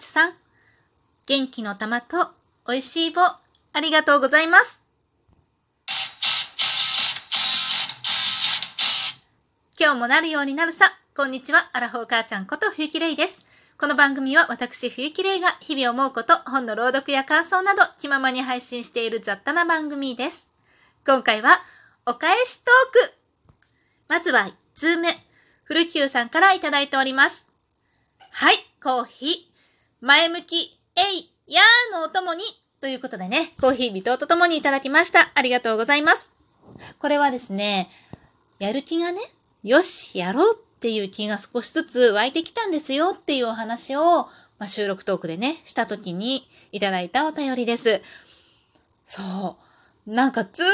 ちさん。元気の玉と美味しい棒、ありがとうございます。今日もなるようになるさ。こんにちは、アラフォー母ちゃんこと冬木玲です。この番組は私冬木玲が日々思うこと、本の朗読や感想など気ままに配信している雑多な番組です。今回は、お返しトーク。まずは1通目、古久さんからいただいております。はい、コーヒー。前向き、えい、やーのお供に、ということでね、コーヒー微糖とともにいただきました。ありがとうございます。これはですね、やる気がね、よし、やろうっていう気が少しずつ湧いてきたんですよっていうお話を、まあ、収録トークでね、した時にいただいたお便りです。そう。なんかずーっ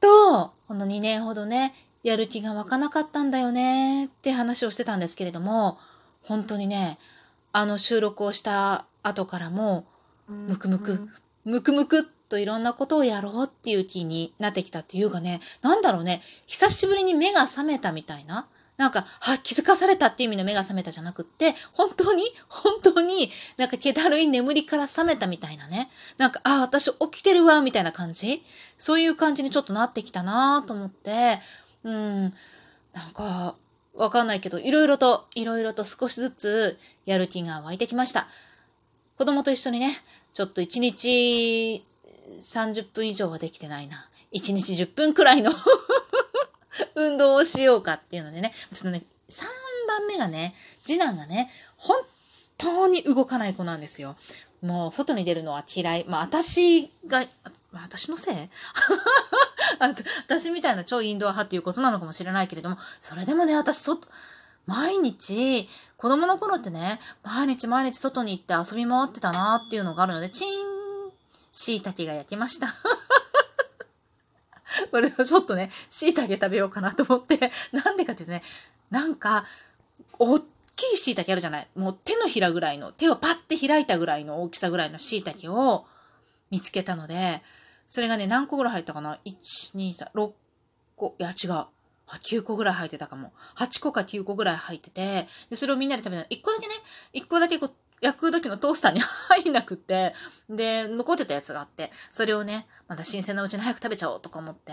と、この2年ほどね、やる気が湧かなかったんだよねって話をしてたんですけれども、本当にね、あの収録をした後からも、ムクムク、ムクムクっといろんなことをやろうっていう気になってきたっていうかね、なんだろうね、久しぶりに目が覚めたみたいな。なんか、は、気づかされたっていう意味の目が覚めたじゃなくって、本当に、本当に、なんか気だるい眠りから覚めたみたいなね。なんか、あ、私起きてるわ、みたいな感じ？そういう感じにちょっとなってきたなと思って、うん、なんか、わかんないけど、いろいろと、いろいろと少しずつやる気が湧いてきました。子供と一緒にね、ちょっと1日30分以上はできてないな。1日10分くらいの 運動をしようかっていうのでね、ちょっとね、3番目がね、次男がね、本当に動かない子なんですよ。もう外に出るのは嫌い。まあ私が、私のせい？私みたいな超インドア派っていうことなのかもしれないけれども、それでもね、私外、毎日、子供の頃ってね、毎日毎日外に行って遊び回ってたなっていうのがあるので、チーン、椎茸が焼けました。これをちょっとね、椎茸食べようかなと思って、なんでかっていうとね、なんか、おっきい椎茸あるじゃない？もう手のひらぐらいの、手をパッて開いたぐらいの大きさぐらいの椎茸を見つけたので、それがね、何個ぐらい入ったかな ?1、2、3、6個。いや、違う。9個ぐらい入ってたかも。8個か9個ぐらい入ってて、で、それをみんなで食べたら、1個だけね、1個だけこう、焼く時のトースターに入んなくって、で、残ってたやつがあって、それをね、また新鮮なうちに早く食べちゃおうとか思って、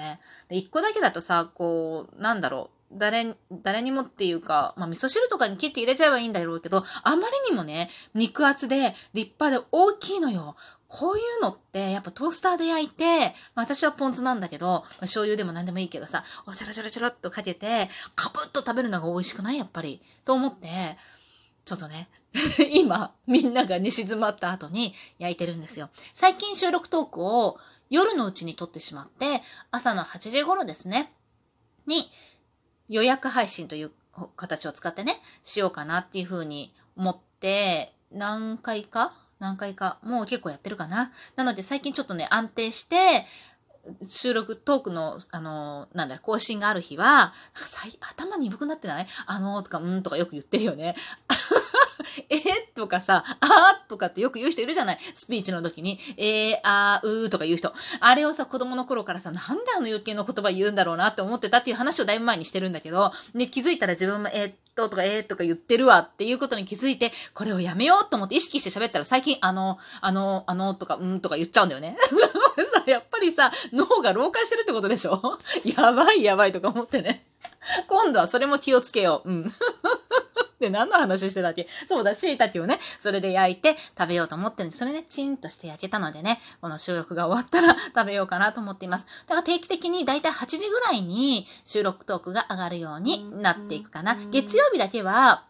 で、1個だけだとさ、こう、なんだろう、誰、誰にもっていうか、まあ、味噌汁とかに切って入れちゃえばいいんだろうけど、あまりにもね、肉厚で立派で大きいのよ。こういうのって、やっぱトースターで焼いて、まあ、私はポン酢なんだけど、まあ、醤油でも何でもいいけどさ、おちょろちょろちょろっとかけて、カプッと食べるのが美味しくない？やっぱり。と思って、ちょっとね、今、みんなが寝静まった後に焼いてるんですよ。最近収録トークを夜のうちに撮ってしまって、朝の8時頃ですね、に予約配信という形を使ってね、しようかなっていうふうに思って、何回か何回か、もう結構やってるかな。なので最近ちょっとね、安定して、収録、トークの、あの、なんだろ、更新がある日は、頭鈍くなってない？あのー、とか、うんとかよく言ってるよね。えとかさ、あーとかってよく言う人いるじゃない？スピーチの時に、えー、あー、うーとか言う人。あれをさ、子供の頃からさ、なんであの余計な言葉言うんだろうなって思ってたっていう話をだいぶ前にしてるんだけど、ね、気づいたら自分も、えー、っととか、えー、とか言ってるわっていうことに気づいて、これをやめようと思って意識して喋ったら最近、あの、あの、あの、とか、うんとか言っちゃうんだよね。やっぱりさ、脳が老化してるってことでしょ？やばいやばいとか思ってね。今度はそれも気をつけよう。うん。で、何の話してたっけ？そうだ、椎茸をね、それで焼いて食べようと思ってるんです。それね、チンとして焼けたのでね、この収録が終わったら 食べようかなと思っています。だから定期的にだいたい8時ぐらいに収録トークが上がるようになっていくかな。月曜日だけは、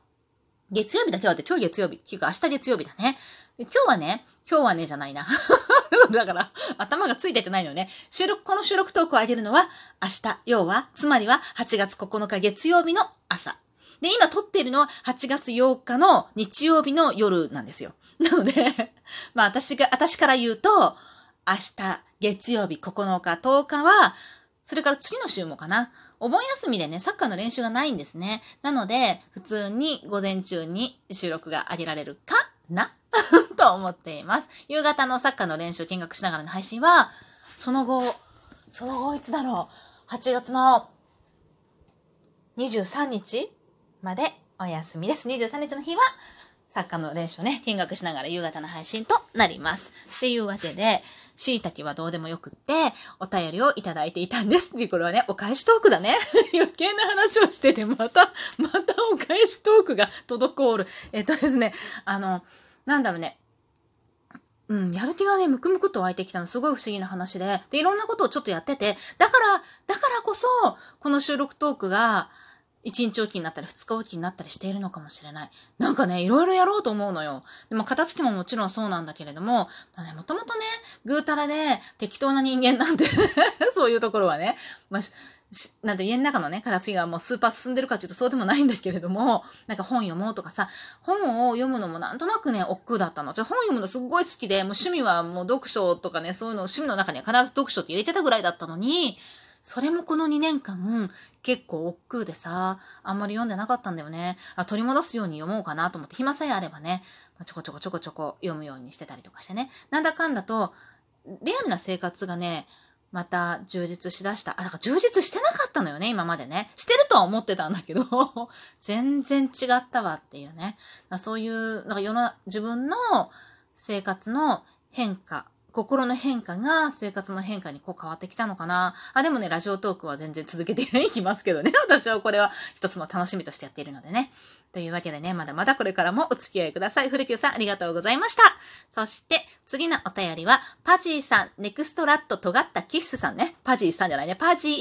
月曜日だけはって今日月曜日、っていうか明日月曜日だね。今日はね、今日はねじゃないな。だから、頭がついててないのね。収録、この収録トークを上げるのは明日、要は、つまりは8月9日月曜日の朝。で、今撮っているのは8月8日の日曜日の夜なんですよ。なので、まあ私が、私から言うと、明日、月曜日9日、10日は、それから次の週もかな。お盆休みでね、サッカーの練習がないんですね。なので、普通に午前中に収録が上げられるかな？と思っています。夕方のサッカーの練習を見学しながらの配信は、その後、その後いつだろう ?8 月の23日までお休みです。23日の日は作家の練習をね、見学しながら夕方の配信となります。っていうわけで、椎茸はどうでもよくって、お便りをいただいていたんです。っていう、これはね、お返しトークだね。余計な話をしてて、また、またお返しトークが滞る。えっとですね、あの、なんだろうね。うん、やる気がね、ムクムクと湧いてきたの、すごい不思議な話で、で、いろんなことをちょっとやってて、だから、だからこそ、この収録トークが、1日おきになったり2日おきになったりしているのかもしれない。なんかね、いろいろやろうと思うのよ。でも、片付けももちろんそうなんだけれども、まあね、もともとね、ぐうたらで適当な人間なんで そういうところはね、まあ、なんて家の中のね、片付けがもうスーパー進んでるかっていうとそうでもないんだけれども、なんか本読もうとかさ、本を読むのもなんとなくね、億劫だったの。じゃ本読むのすっごい好きで、もう趣味はもう読書とかね、そういうの趣味の中には必ず読書って入れてたぐらいだったのに、それもこの2年間、結構億劫でさ、あんまり読んでなかったんだよね。あ取り戻すように読もうかなと思って、暇さえあればね、ちょこちょこちょこちょこ読むようにしてたりとかしてね。なんだかんだと、リアルな生活がね、また充実しだした。あ、だから充実してなかったのよね、今までね。してるとは思ってたんだけど、全然違ったわっていうね。そういう、なんか世の、自分の生活の変化心の変化が生活の変化にこう変わってきたのかな。あ、でもね、ラジオトークは全然続けていきますけどね。私はこれは一つの楽しみとしてやっているのでね。というわけでね、まだまだこれからもお付き合いください。古久さん、ありがとうございました。そして、次のお便りは、パジーさん、ネクストラット尖ったキッスさんね。パジーさんじゃないね。パジー、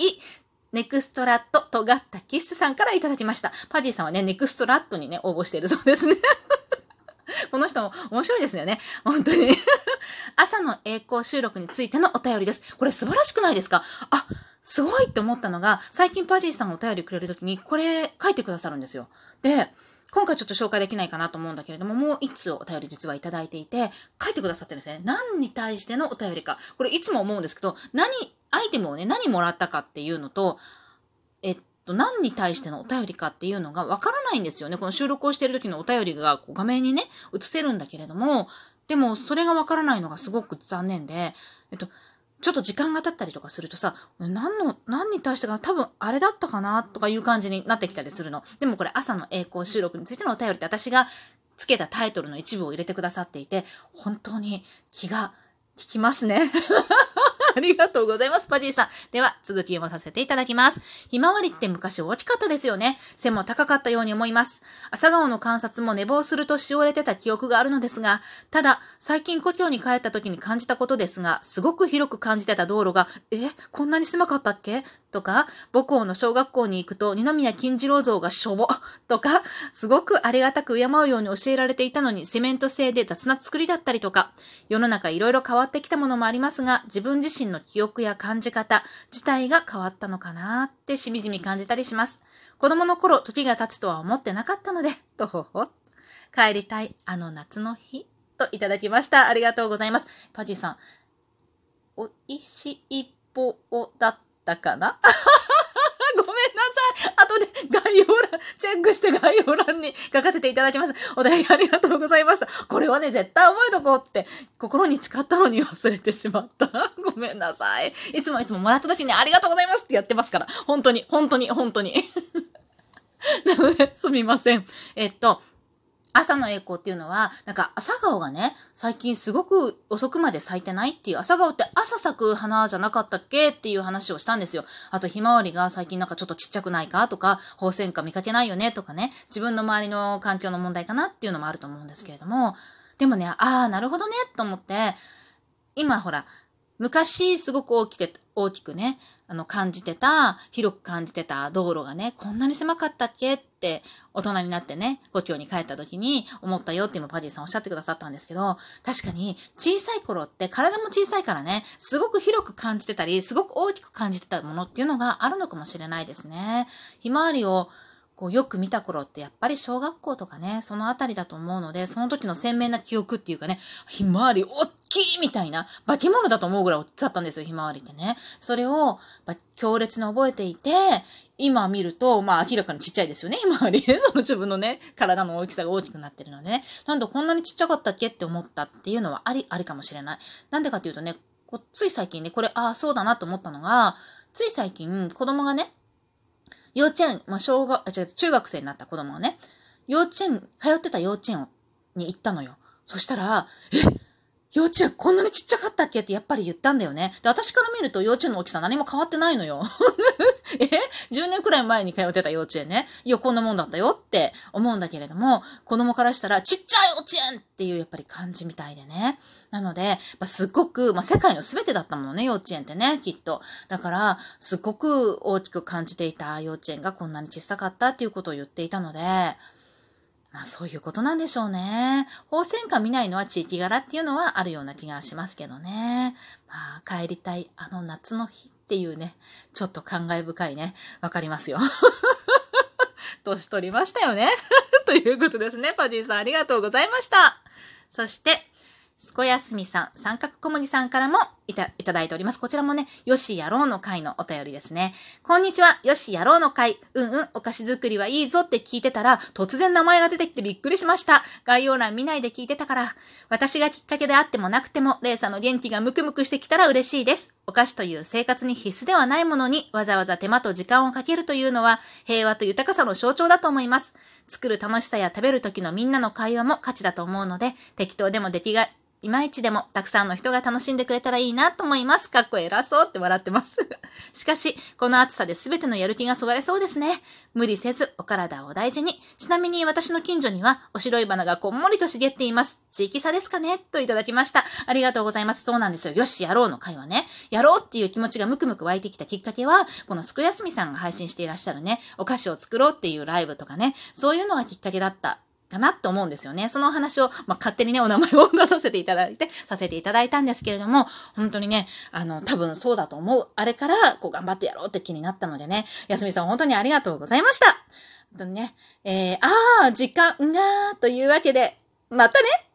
ネクストラット尖ったキッスさんからいただきました。パジーさんはね、ネクストラットにね、応募しているそうですね。この人も面白いですよね。本当に 朝の栄光収録についてのお便りです。これ素晴らしくないですか？あ、すごいって思ったのが、最近パジーさんお便りくれるときに、これ書いてくださるんですよ。で、今回ちょっと紹介できないかなと思うんだけれども、もう一つお便り実はいただいていて、書いてくださってるんですね。何に対してのお便りか。これいつも思うんですけど、何、アイテムをね、何もらったかっていうのと、えっと、何に対してのお便りかっていうのがわからないんですよね。この収録をしてる時のお便りがこう画面にね、映せるんだけれども、でもそれがわからないのがすごく残念で、えっと、ちょっと時間が経ったりとかするとさ、何の、何に対してかな多分あれだったかなとかいう感じになってきたりするの。でもこれ朝の栄光収録についてのお便りって私がつけたタイトルの一部を入れてくださっていて、本当に気が利きますね。ありがとうございます、パジーさん。では、続き読まさせていただきます。ひまわりって昔大きかったですよね。背も高かったように思います。朝顔の観察も寝坊するとしおれてた記憶があるのですが、ただ、最近故郷に帰った時に感じたことですが、すごく広く感じてた道路が、え、こんなに狭かったっけ？とか、母校の小学校に行くと二宮金次郎像がしょぼとか、すごくありがたく敬うように教えられていたのにセメント製で雑な作りだったりとか、世の中いろいろ変わってきたものもありますが、自分自身の記憶や感じ方自体が変わったのかなってしみじみ感じたりします。子供の頃、時が経つとは思ってなかったので、とほほ。帰りたい、あの夏の日、といただきました。ありがとうございます。パジーさん、おいしい棒だったかな？ごめんなさい。後で概要欄、チェックして概要欄に書かせていただきます。お便りありがとうございました。これはね、絶対覚えとこうって心に誓ったのに忘れてしまった。ごめんなさい。いつもいつももらった時にありがとうございますってやってますから。本当に、本当に、本当に。な ので、すみません。えっと、朝の栄光っていうのは、なんか朝顔がね、最近すごく遅くまで咲いてないっていう、朝顔って朝咲く花じゃなかったっけ？っていう話をしたんですよ。あと、ひまわりが最近なんかちょっとちっちゃくないか？とか、放線花見かけないよね？とかね、自分の周りの環境の問題かな？っていうのもあると思うんですけれども、でもね、ああ、なるほどね、と思って、今ほら、昔すごく大きくて、大きくね、あの、感じてた、広く感じてた道路がね、こんなに狭かったっけって、大人になってね、故郷に帰った時に思ったよって今パジーさんおっしゃってくださったんですけど、確かに小さい頃って体も小さいからね、すごく広く感じてたり、すごく大きく感じてたものっていうのがあるのかもしれないですね。ひまわりをこうよく見た頃ってやっぱり小学校とかね、そのあたりだと思うので、その時の鮮明な記憶っていうかね、ひまわりおっきいみたいな、化け物だと思うぐらい大きかったんですよ、ひまわりってね。それを、強烈に覚えていて、今見ると、まあ明らかにちっちゃいですよね、ひまわり。その自分のね、体の大きさが大きくなってるのでね。なんでこんなにちっちゃかったっけって思ったっていうのはあり、ありかもしれない。なんでかっていうとね、こつい最近ね、これ、ああ、そうだなと思ったのが、つい最近、子供がね、幼稚園、まあ、小学、あ、違う、中学生になった子供をね、幼稚園、通ってた幼稚園に行ったのよ。そしたら、え幼稚園こんなにちっちゃかったっけってやっぱり言ったんだよね。で、私から見ると幼稚園の大きさ何も変わってないのよ。え ?10 年くらい前に通ってた幼稚園ね。いや、こんなもんだったよって思うんだけれども、子供からしたらちっちゃい幼稚園っていうやっぱり感じみたいでね。なので、ますっごく、まあ、世界の全てだったものね、幼稚園ってね、きっと。だから、すっごく大きく感じていた幼稚園がこんなに小さかったっていうことを言っていたので、まあそういうことなんでしょうね。放線下見ないのは地域柄っていうのはあるような気がしますけどね。まあ帰りたいあの夏の日っていうね、ちょっと感慨深いね。わかりますよ。年取りましたよね。ということですね。パジーさんありがとうございました。そして、すこやすみさん、三角小麦さんからもいた、いただいております。こちらもね、よしやろうの会のお便りですね。こんにちは、よしやろうの会。うんうん、お菓子作りはいいぞって聞いてたら、突然名前が出てきてびっくりしました。概要欄見ないで聞いてたから。私がきっかけであってもなくても、レイさんの元気がムクムクしてきたら嬉しいです。お菓子という生活に必須ではないものに、わざわざ手間と時間をかけるというのは、平和と豊かさの象徴だと思います。作る楽しさや食べる時のみんなの会話も価値だと思うので、適当でも出来がいまいちでもたくさんの人が楽しんでくれたらいいなと思います。かっこ偉そうって笑ってます。しかし、この暑さで全てのやる気がそがれそうですね。無理せずお体を大事に。ちなみに私の近所にはお白い花がこんもりと茂っています。地域差ですかね？といただきました。ありがとうございます。そうなんですよ。よし、やろうの会はね。やろうっていう気持ちがムクムク湧いてきたきっかけは、このすくやすみさんが配信していらっしゃるね、お菓子を作ろうっていうライブとかね、そういうのがきっかけだったかなと思うんですよね。その話を、まあ、勝手にね、お名前を出させていただいて、させていただいたんですけれども、本当にね、あの、多分そうだと思う。あれから、こう、頑張ってやろうって気になったのでね、やすみさん本当にありがとうございました。本当にね、えー、あー、時間が、というわけで、またね